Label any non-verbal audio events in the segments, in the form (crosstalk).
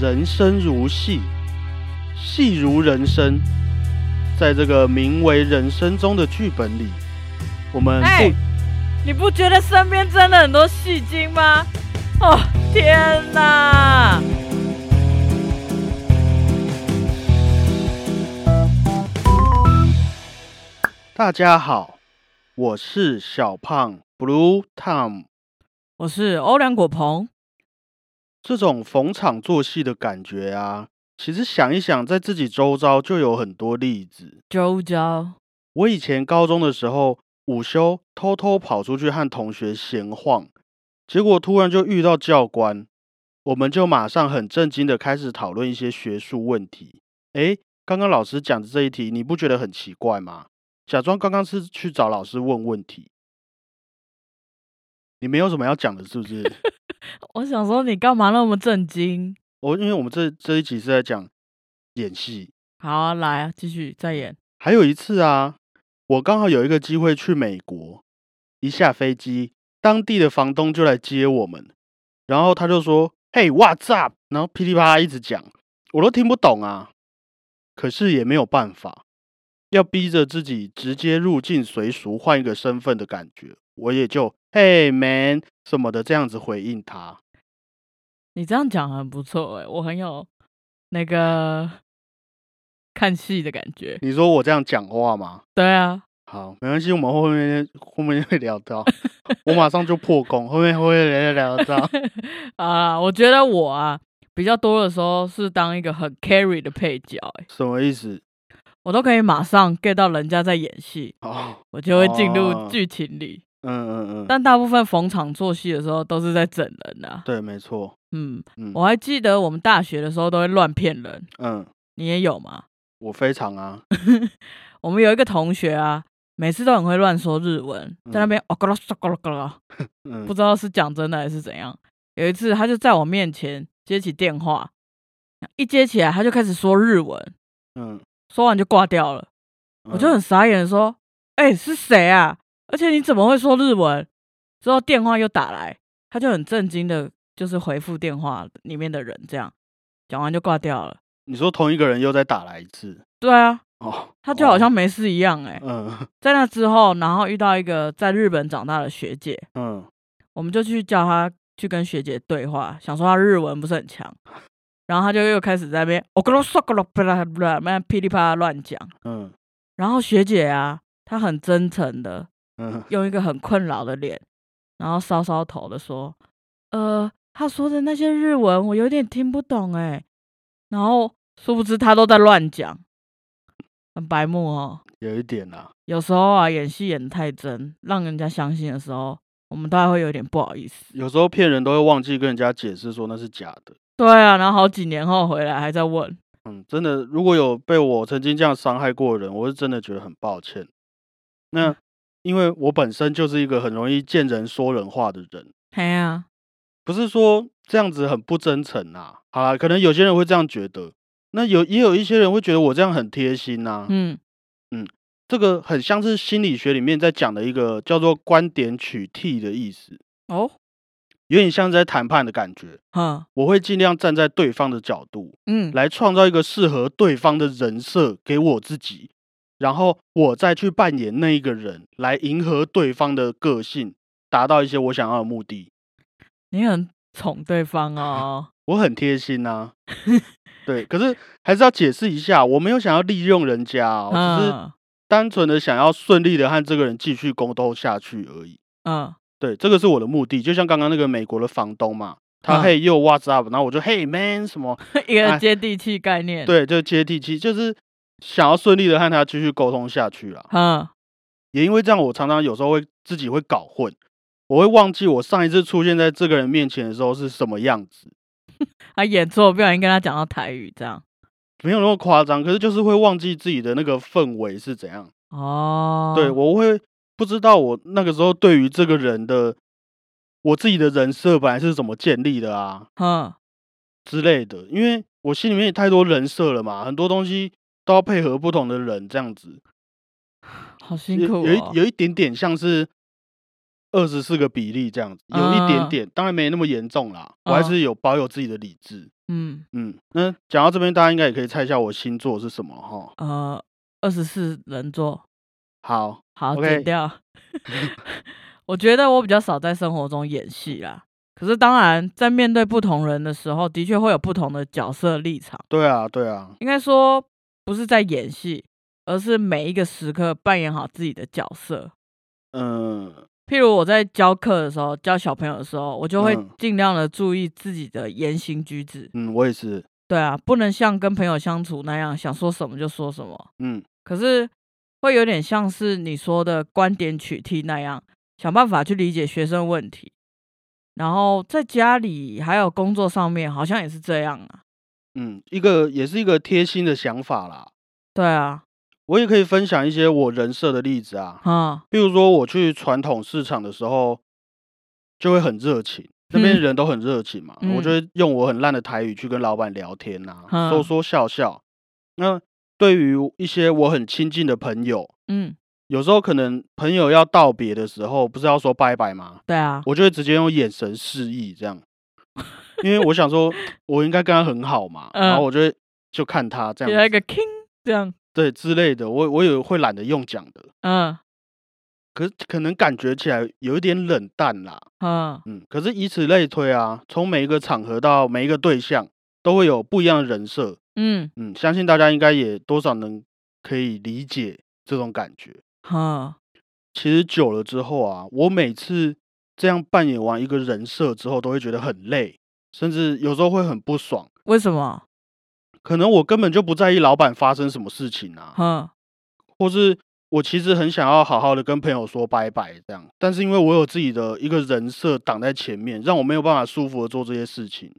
人生如戏，戏如人生。在这个名为人生中的剧本里，我们哎不，你不觉得身边真的很多戏精吗？哦，天哪！大家好，我是小胖 Blue Tom。我是欧良果鹏，这种逢场作戏的感觉啊，其实想一想，在自己周遭就有很多例子。周遭。我以前高中的时候，午休偷偷跑出去和同学闲晃，结果突然就遇到教官，我们就马上很震惊的开始讨论一些学术问题。诶，刚刚老师讲的这一题，你不觉得很奇怪吗？假装刚刚是去找老师问问题，你没有什么要讲的，是不是？我想说，你干嘛那么震惊？我因为我们这这一集是在讲演戏，好啊，来啊，继续再演。还有一次啊，我刚好有一个机会去美国，一下飞机，当地的房东就来接我们，然后他就说：“嘿，What's up？” 然后噼里啪啦一直讲，我都听不懂啊。可是也没有办法，要逼着自己直接入境随俗，换一个身份的感觉，我也就“嘿，man” 什么的这样子回应他。你这样讲很不错哎，我很有那个看戏的感觉。你说我这样讲话吗？对啊，好，没关系，我们后面后面会聊到，(laughs) 我马上就破功，后面会聊聊到。(laughs) 啊，我觉得我啊比较多的时候是当一个很 carry 的配角，哎，什么意思？我都可以马上 get 到人家在演戏，哦，我就会进入哦剧情里。嗯嗯嗯，但大部分逢场作戏的时候都是在整人啊。对，没错，嗯，嗯我还记得我们大学的时候都会乱骗人，嗯，你也有吗？我非常啊，(laughs) 我们有一个同学啊，每次都很会乱说日文，在那边哦咯咯咯咯咯咯，(laughs) 嗯不知道是讲真的还是怎样。有一次，他就在我面前接起电话，一接起来他就开始说日文，嗯，说完就挂掉了。我就嗯很傻眼地说：“哎、是谁啊？而且你怎么会说日文？”之后电话又打来，他就很震惊的，就是回复电话里面的人，这样讲完就挂掉了。你说同一个人又再打来一次对啊，哦，他就好像哦没事一样哎、嗯在那之后，然后遇到一个在日本长大的学姐，嗯我们就去叫她去跟学姐对话，想说她日文不是很强，(laughs) 然后她就又开始在那边哦咯咯嗦咯咯啪啦啪啦，那噼里啪啦乱讲。嗯然后学姐啊，她很真诚的嗯，用一个很困扰的脸，然后搔搔头的说：“呃，他说的那些日文我有点听不懂哎。”然后殊不知他都在乱讲，很白目哦。有一点啊，有时候啊，演戏演得太真，让人家相信的时候，我们都还会有点不好意思。有时候骗人都会忘记跟人家解释说那是假的。对啊，然后好几年后回来还在问，嗯，真的，如果有被我曾经这样伤害过的人，我是真的觉得很抱歉。那嗯因为我本身就是一个很容易见人说人话的人，嘿呀、不是说这样子很不真诚啊。好啦，可能有些人会这样觉得，那有也有一些人会觉得我这样很贴心呐、嗯。嗯，这个很像是心理学里面在讲的一个叫做观点取替的意思，哦，有点像在谈判的感觉。哼，我会尽量站在对方的角度，嗯，来创造一个适合对方的人设给我自己，然后我再去扮演那一个人，来迎合对方的个性，达到一些我想要的目的。你很宠对方哦。(laughs) 我很贴心呐、(laughs) 对，可是还是要解释一下，我没有想要利用人家哦，只是嗯单纯的想要顺利的和这个人继续沟通下去而已。嗯，对，这个是我的目的，就像刚刚那个美国的房东嘛，他嗯嘿又 What's up，然后我就嘿 man 什么，(laughs) 一个哎接地气概念。，对，就接地气，就是想要顺利的和他继续沟通下去啦。嗯，也因为这样，我常常有时候会自己会搞混，我会忘记我上一次出现在这个人面前的时候是什么样子，(laughs) 他演错，不小心跟他讲到台语，这样。没有那么夸张，可是就是会忘记自己的那个氛围是怎样。哦，对，我会不知道我那个时候对于这个人的我自己的人设本来是怎么建立的啊嗯，之类的，因为我心里面也太多人设了嘛，很多东西都要配合不同的人这样子。(sighs) 好辛苦哦。有有一有一点点像是二十四个比例这样子，有一点嗯点，当然没那么严重啦，我还哦是有保有自己的理智。嗯，嗯，那讲到这边，大家应该也可以猜一下我星座是什么哈。呃，二十四人座，好，好剪掉。(laughs) (laughs) 我觉得我比较少在生活中演戏啦，可是当然在面对不同人的时候，的确会有不同的角色立场。对啊，对啊，应该说不是在演戏，而是每一个时刻扮演好自己的角色。嗯，譬如我在教课的时候，教小朋友的时候，我就会嗯尽量的注意自己的言行举止。嗯，我也是，对啊，不能像跟朋友相处那样想说什么就说什么。嗯可是会有点像是你说的观点取替那样，想办法去理解学生问题。然后在家里还有工作上面，好像也是这样啊。嗯，一个也是一个贴心的想法啦。对啊，我也可以分享一些我人设的例子啊，嗯，比如说我去传统市场的时候，就会很热情，那边嗯。人都很热情嘛，我就会用我很烂的台语去跟老板聊天呐、嗯。说说笑笑。那对于一些我很亲近的朋友，嗯，有时候可能朋友要道别的时候，不是要说拜拜吗？对啊，我就会直接用眼神示意这样，因为我想说，我应该跟他很好嘛，然后嗯。我就会就看他这样子，给他一个。King 这样，对之类的，我我也会懒得用讲的，嗯。可是可能感觉起来有一点冷淡啦，嗯。嗯，可是以此类推啊，从每一个场合到每一个对象，都会有不一样的人设，嗯。嗯，相信大家应该也多少能可以理解这种感觉。哈，其实久了之后啊，我每次这样扮演完一个人设之后，都会觉得很累，甚至有时候会很不爽。为什么？可能我根本就不在意老板发生什么事情啊，嗯，或是我其实很想要好好的跟朋友说拜拜这样，但是因为我有自己的一个人设挡在前面，让我没有办法舒服的做这些事情。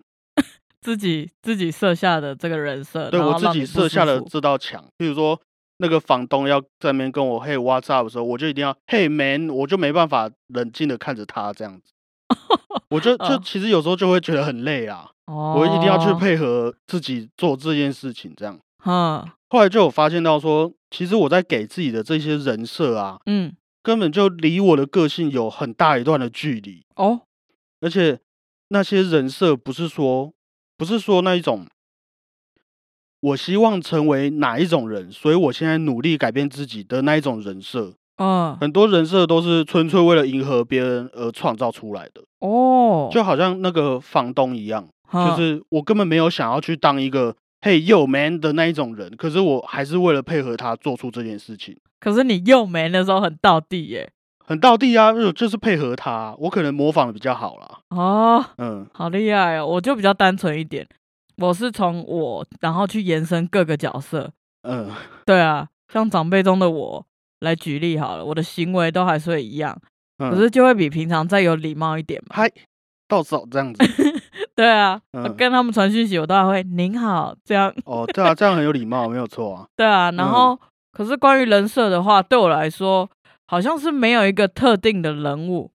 自己自己设下的这个人设，对我自己设下了舒服这道墙，譬如说那个房东要在那边跟我嘿 What's up 的时候，我就一定要嘿 man，我就没办法冷静的看着他。这样子，我就 (laughs) 就哦其实有时候就会觉得很累啊，哦，我一定要去，配合自己做这件事情这样。嗯，后来就有发现到说，其实我在给自己的这些人设啊，嗯，根本就离我的个性有很大一段的距离，哦，而且那些人设不是说不是说那一种，我希望成为哪一种人，所以我现在努力改变自己的那一种人设。嗯，很多人设都是纯粹为了迎合别人而创造出来的，哦，就好像那个房东一样，就是我根本没有想要去当一个 Hey yo man 的那一种人，可是我还是为了配合他做出这件事情。可是你又没那时候很到地耶，很道地啊，就就是配合他，我可能模仿的比较好啦。哦，嗯，好厉害哦！我就比较单纯一点，我是从我然后去延伸各个角色。嗯，对啊，像长辈中的我来举例好了，我的行为都还是会一样，嗯可是就会比平常再有礼貌一点嘛。嗨，到手这样子。(laughs) 对啊，跟他们传讯息，我都还会您好这样。哦，对啊，这样很有礼貌，没有错啊。(laughs) 对啊，然嗯后、可是关于人设的话，对我来说好像是没有一个特定的人物，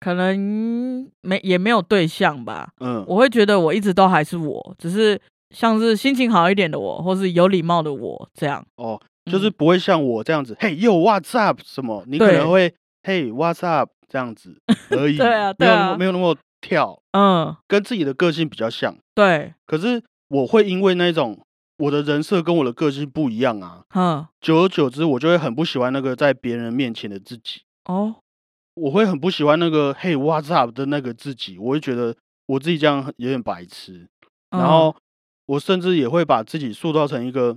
可能没也没有对象吧。嗯，我会觉得我一直都还是我，只是像是心情好一点的我，或是有礼貌的我这样。哦，就是嗯不会像我这样子，(laughs) 嘿，yo what's up 什么，你可能会嘿 what's up 这样子而已，对 (laughs) 啊对啊。么没有那么跳，嗯，跟自己的个性比较像。对，可是我会因为那种我的人设跟我的个性不一样啊，嗯，久而久之，我就会很不喜欢那个在别人面前的自己。哦，我会很不喜欢那个嘿 what's up 的那个自己，我会觉得我自己这样有点白痴，然嗯。后我甚至也会把自己塑造成一个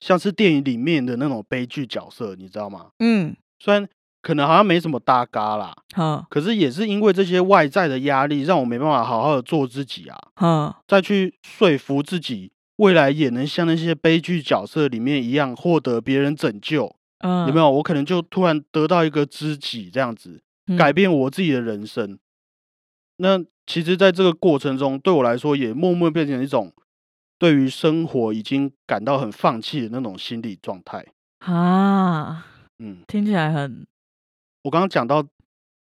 像是电影里面的那种悲剧角色，你知道吗？嗯，虽然可能好像没什么搭嘎啦，哼。可是也是因为这些外在的压力，让我没办法好好的做自己啊，嗯，再去说服自己未来也能像那些悲剧角色里面一样获得别人拯救，嗯，有没有？我可能就突然得到一个知己这样子。嗯改变我自己的人生。那其实，在这个过程中，对我来说，也默默变成一种对于生活已经感到很放弃的那种心理状态。啊？嗯，听起来很我刚刚讲到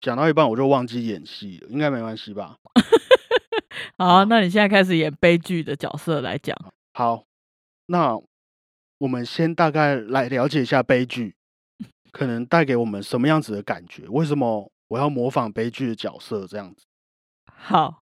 讲到一半，我就忘记演戏了，应该没关系吧？(laughs) 好。那你现在开始演悲剧的角色来讲，好，那我们先大概来了解一下悲剧可能带给我们什么样子的感觉？为什么我要模仿悲剧的角色这样子。好，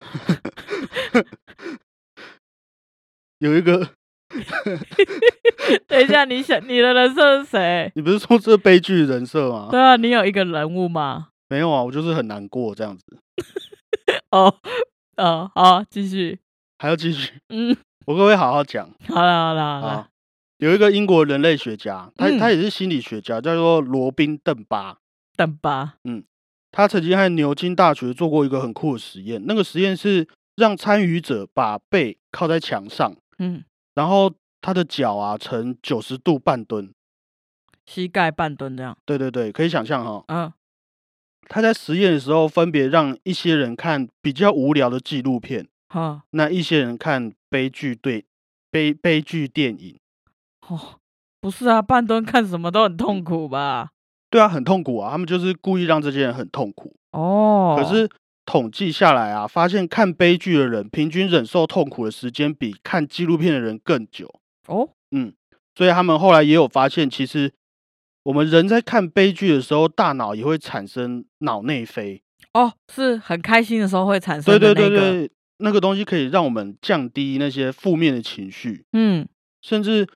(laughs) 有一个，(laughs) 等一下，你想你的人设是谁？(laughs) 你不是说这是悲剧人设吗？对啊，你有一个人物吗？没有啊，我就是很难过这样子，哦，哦，好，继续。还要继续，嗯，我可不可以好好讲好了，好了，好啊了。？有一个英国人类学家，他嗯他也是心理学家，叫做罗宾邓巴。邓巴，嗯。他曾经和牛津大学做过一个很酷的实验，那个实验是让参与者把背靠在墙上，嗯，然后他的脚啊呈九十度半蹲。膝盖半蹲这样。对对对，可以想象哈、嗯，他在实验的时候，分别让一些人看比较无聊的纪录片，好，那一些人看悲剧对悲悲剧电影。哦，不是啊，半蹲看什么都很痛苦吧？对啊，很痛苦啊，他们就是故意让这些人很痛苦。哦，可是统计下来啊，发现看悲剧的人平均忍受痛苦的时间比看纪录片的人更久。哦，嗯所以他们后来也有发现，其实我们人在看悲剧的时候，大脑也会产生脑内啡。哦，是很开心的时候会产生对对。对对，那个东西可以让我们降低那些负面的情绪，嗯，甚至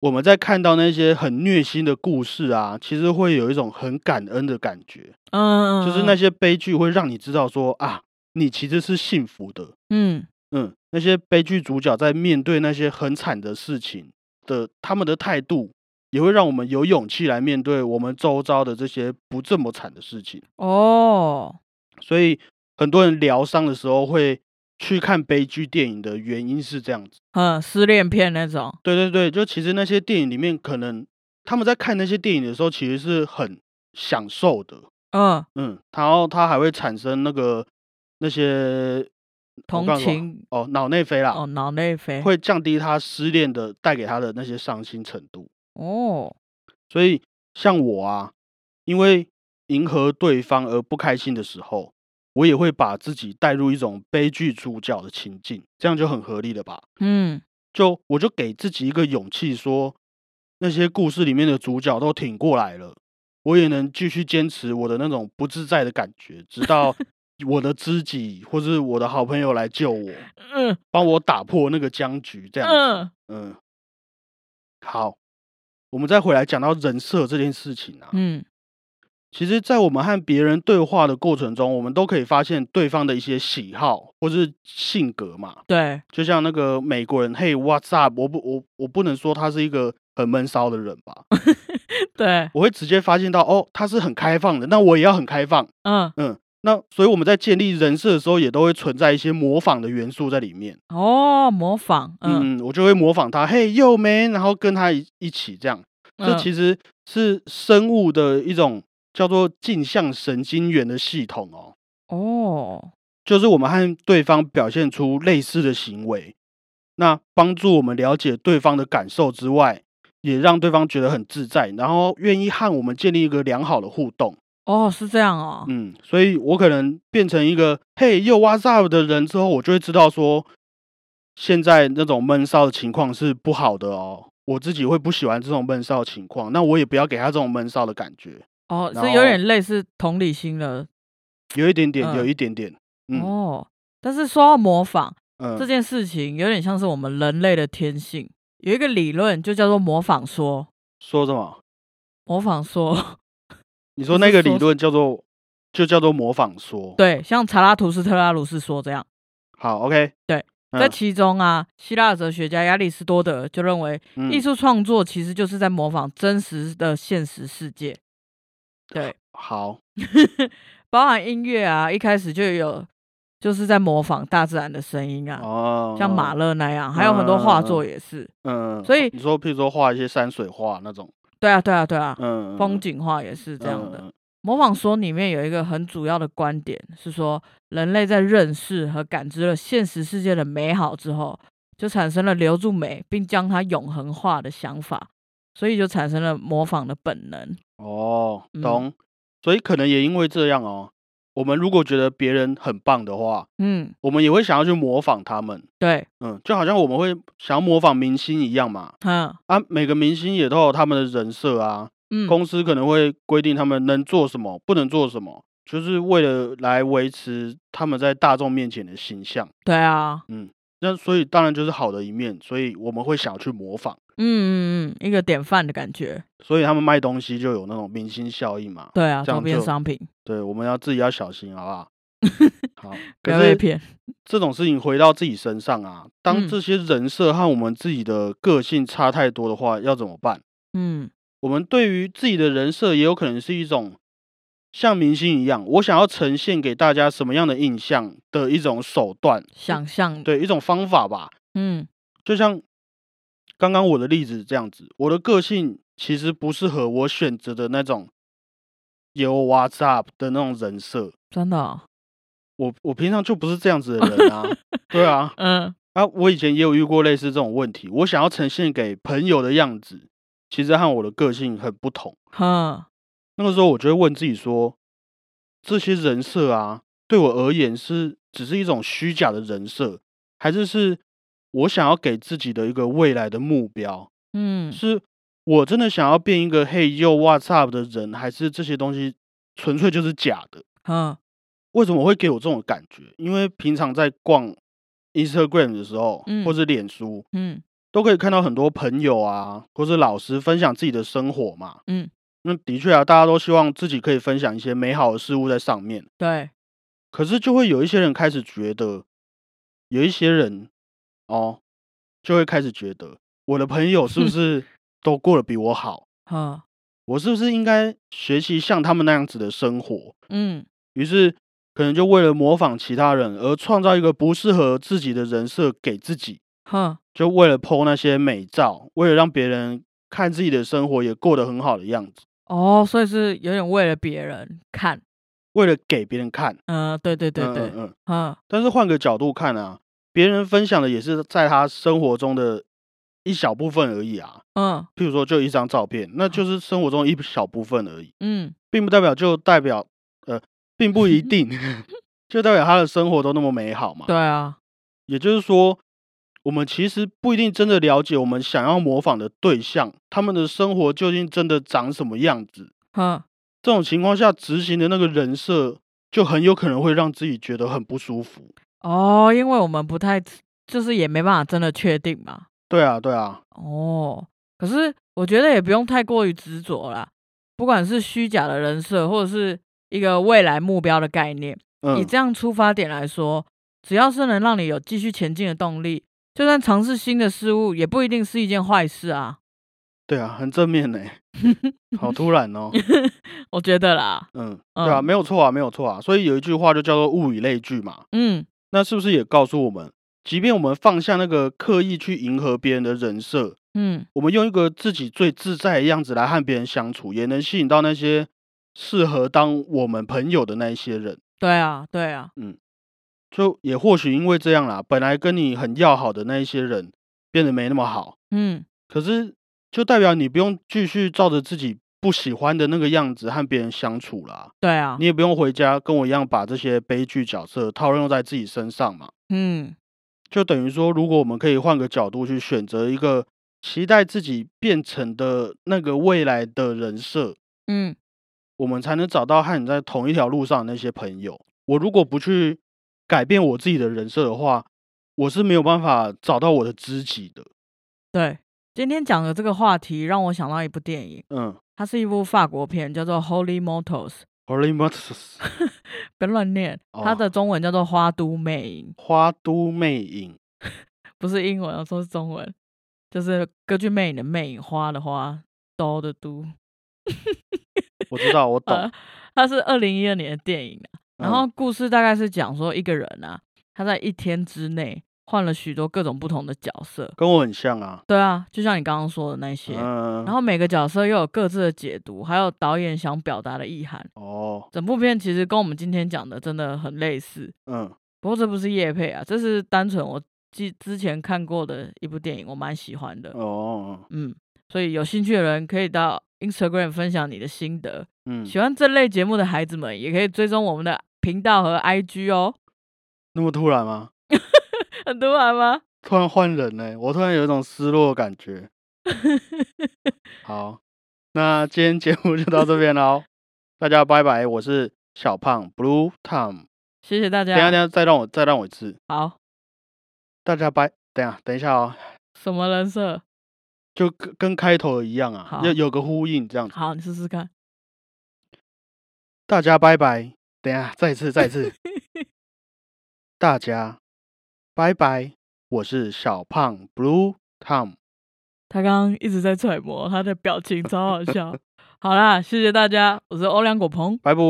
我们在看到那些很虐心的故事啊，其实会有一种很感恩的感觉，嗯，就是那些悲剧会让你知道说啊，你其实是幸福的。嗯，嗯，那些悲剧主角在面对那些很惨的事情的，他们的态度也会让我们有勇气来面对我们周遭的这些不这么惨的事情。哦，所以很多人疗伤的时候会去看悲剧电影的原因是这样子。嗯，失恋片那种。对对对，就其实那些电影里面，可能他们在看那些电影的时候，其实是很享受的。嗯，嗯，然后他还会产生那个那些同情哦脑内啡啦，哦，脑内啡。会降低他失恋的带给他的那些伤心程度。哦，所以像我啊，因为迎合对方而不开心的时候，我也会把自己带入一种悲剧主角的情境，这样就很合理了吧？嗯，就我就给自己一个勇气说，那些故事里面的主角都挺过来了，我也能继续坚持我的那种不自在的感觉，直到 (laughs) 我的知己或是我的好朋友来救我，嗯帮我打破那个僵局，这样子。嗯嗯，好，我们再回来讲到人设这件事情啊。嗯，其实，在我们和别人对话的过程中，我们都可以发现对方的一些喜好或是性格嘛。对，就像那个美国人，嘿，What's up？我不，我我不能说他是一个很闷骚的人吧，(laughs) 对，我会直接发现到，哦，他是很开放的，那我也要很开放。嗯，嗯，那所以我们在建立人设的时候，也都会存在一些模仿的元素在里面。哦，模仿，嗯，嗯，我就会模仿他，嘿，yo man，然后跟他一一起这样。这嗯其实是生物的一种叫做镜像神经元的系统哦，哦，就是我们和对方表现出类似的行为，那帮助我们了解对方的感受之外，也让对方觉得很自在，然后愿意和我们建立一个良好的互动。哦，是这样哦，嗯，所以我可能变成一个嘿又 What's up 的人之后，我就会知道说，现在那种闷骚的情况是不好的哦。我自己会不喜欢这种闷骚的情况，那我也不要给他这种闷骚的感觉，哦，然是有点类似同理心的，有一点点，有嗯一点点，嗯哦，但是说到模仿嗯这嗯，件事情，有点像是我们人类的天性，有一个理论就叫做模仿说，说什么？模仿说，(laughs) 你说那个理论叫做就叫做模仿说，对，像查拉图斯特拉鲁斯说这样。好，OK，对嗯，在其中啊，希腊哲学家亚里士多德就认为，嗯艺术创作其实就是在模仿真实的现实世界。对，好，(laughs) 包含音乐啊，一开始就有就是在模仿大自然的声音啊，哦，像马勒那样，还有很多画作也是。嗯，所以你说，譬如说画一些山水画那种，对啊，对啊，对啊，嗯，风景画也是这样的。嗯模仿说里面有一个很主要的观点是说，人类在认识和感知了现实世界的美好之后，就产生了留住美并将它永恒化的想法，所以就产生了模仿的本能。哦，嗯懂。所以可能也因为这样哦，我们如果觉得别人很棒的话，嗯，我们也会想要去模仿他们。对，嗯，就好像我们会想要模仿明星一样嘛。嗯，啊，每个明星也都有他们的人设啊。嗯，公司可能会规定他们能做什么，不能做什么，就是为了来维持他们在大众面前的形象。对啊，嗯那所以当然就是好的一面，所以我们会想要去模仿。嗯嗯嗯，一个典范的感觉。所以他们卖东西就有那种明星效应嘛。对啊，周这样就边商品对，我们要自己要小心，好 (laughs) 不好？好，不要可是被骗。这种事情回到自己身上啊，当嗯这些人设和我们自己的个性差太多的话，要怎么办？嗯我们对于自己的人设也有可能是一种像明星一样，我想要呈现给大家什么样的印象的一种手段，想象。对一种方法吧。嗯就像刚刚我的例子这样子，我的个性其实不适合我选择的那种有 WhatsApp 的那种人设。真的哦、我我平常就不是这样子的人啊，(laughs) 对啊，嗯啊，我以前也有遇过类似这种问题，我想要呈现给朋友的样子，其实和我的个性很不同。哼，那个时候我就会问自己说，这些人设啊，对我而言是只是一种虚假的人设，还是是我想要给自己的一个未来的目标？嗯是我真的想要变一个嘿又 What's up 的人，还是这些东西纯粹就是假的？嗯，为什么会给我这种感觉？因为平常在逛 Instagram 的时候，嗯或是脸书，嗯都可以看到很多朋友啊，或是老师分享自己的生活嘛。嗯，那的确啊，大家都希望自己可以分享一些美好的事物在上面。对，可是就会有一些人开始觉得，有一些人哦，就会开始觉得，我的朋友是不是都过得比我好？哼，我是不是应该学习像他们那样子的生活？嗯于是可能就为了模仿其他人而创造一个不适合自己的人设给自己，哼，就为了 PO 那些美照，为了让别人看自己的生活也过得很好的样子，哦，所以是有点为了别人看。为了给别人看。嗯、对对对对嗯。嗯但是换个角度看啊，别人分享的也是在他生活中的一小部分而已啊。嗯譬如说，就一张照片，那就是生活中一小部分而已，嗯，并不代表就代表呃，并不一 (laughs) 定 (laughs) 就代表他的生活都那么美好嘛。对啊，也就是说，我们其实不一定真的了解我们想要模仿的对象，他们的生活究竟真的长什么样子。嗯，这种情况下执行的那个人设，就很有可能会让自己觉得很不舒服。哦，因为我们不太，就是也没办法真的确定嘛。对啊，对啊，哦，可是我觉得也不用太过于执着啦，不管是虚假的人设，或者是一个未来目标的概念，以嗯，这样出发点来说，只要是能让你有继续前进的动力，就算尝试新的事物，也不一定是一件坏事啊。对啊，很正面呢，好突然哦。(laughs) 我觉得啦，嗯，对啊，嗯没有错啊，没有错啊。所以有一句话就叫做物以类聚嘛。嗯那是不是也告诉我们，即便我们放下那个刻意去迎合别人的人设，嗯，我们用一个自己最自在的样子来和别人相处，也能吸引到那些适合当我们朋友的那一些人。对啊，对啊，嗯就也或许因为这样啦，本来跟你很要好的那一些人变得没那么好，嗯。可是就代表你不用继续照着自己不喜欢的那个样子和别人相处啦。对啊你，也不用回家跟我一样把这些悲剧角色套用在自己身上嘛。嗯就等于说，如果我们可以换个角度去选择一个期待自己变成的那个未来的人设，嗯，我们才能找到和你在同一条路上的那些朋友。我如果不去改变我自己的人设的话，我是没有办法找到我的知己的。对。今天讲的这个话题让我想到一部电影，嗯它是一部法国片，叫做《Holy Motors》，，Holy Motors，(laughs) 别乱念，它哦的中文叫做《花都魅影》。花都魅影，不是英文，我说是中文，就是歌剧魅影的魅影，花的花，都的都。(laughs) 我知道，我懂。(laughs) 呃，它是二零一二年的电影啊。然后嗯故事大概是讲说一个人啊，他在一天之内换了许多各种不同的角色。跟我很像啊。对啊，就像你刚刚说的那些。嗯，然后每个角色又有各自的解读，还有导演想表达的意涵。哦，整部片其实跟我们今天讲的真的很类似。嗯不过这不是叶配啊，这是单纯我记之前看过的一部电影，我蛮喜欢的。哦，嗯，所以有兴趣的人可以到 Instagram 分享你的心得。嗯，喜欢这类节目的孩子们，也可以追踪我们的频道和 IG 哦。那么突然吗？很突然吗？突然换人呢、我突然有一种失落的感觉。(laughs) 好，那今天节目就到这边喽，(laughs) 大家拜拜，我是小胖 Blue Tom。谢谢大家等一下，等一。下，再让我再让我一次，好，大家拜。等一下，等一下哦，什么人设？就跟跟开头一样啊，要有有个呼应这样子。好，你试试看。大家拜拜。等一下，再一次，再一次。(laughs) 大家拜拜，我是小胖 Blue Tom。他刚刚一直在揣摩他的表情，超好笑。好啦，谢谢大家，我是欧良果鹏。拜拜。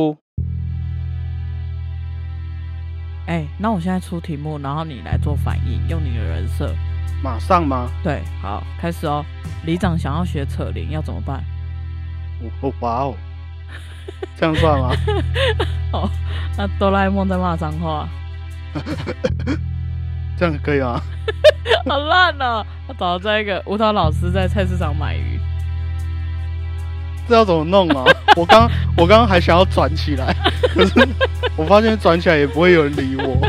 哎、那我现在出题目，然后你来做反应，用你的人设。马上吗？对，好，开始哦。里长想要学扯铃，要怎么办？哦哇哦，这样算吗？(laughs) 哦，那哆啦 A 梦在骂脏话，(laughs) 这样可以吗？(laughs) 好烂哦！我找到这个舞蹈老师在菜市场买鱼，这要怎么弄啊？(laughs) 我刚我刚刚还想要转起来，可是我发现转起来也不会有人理我。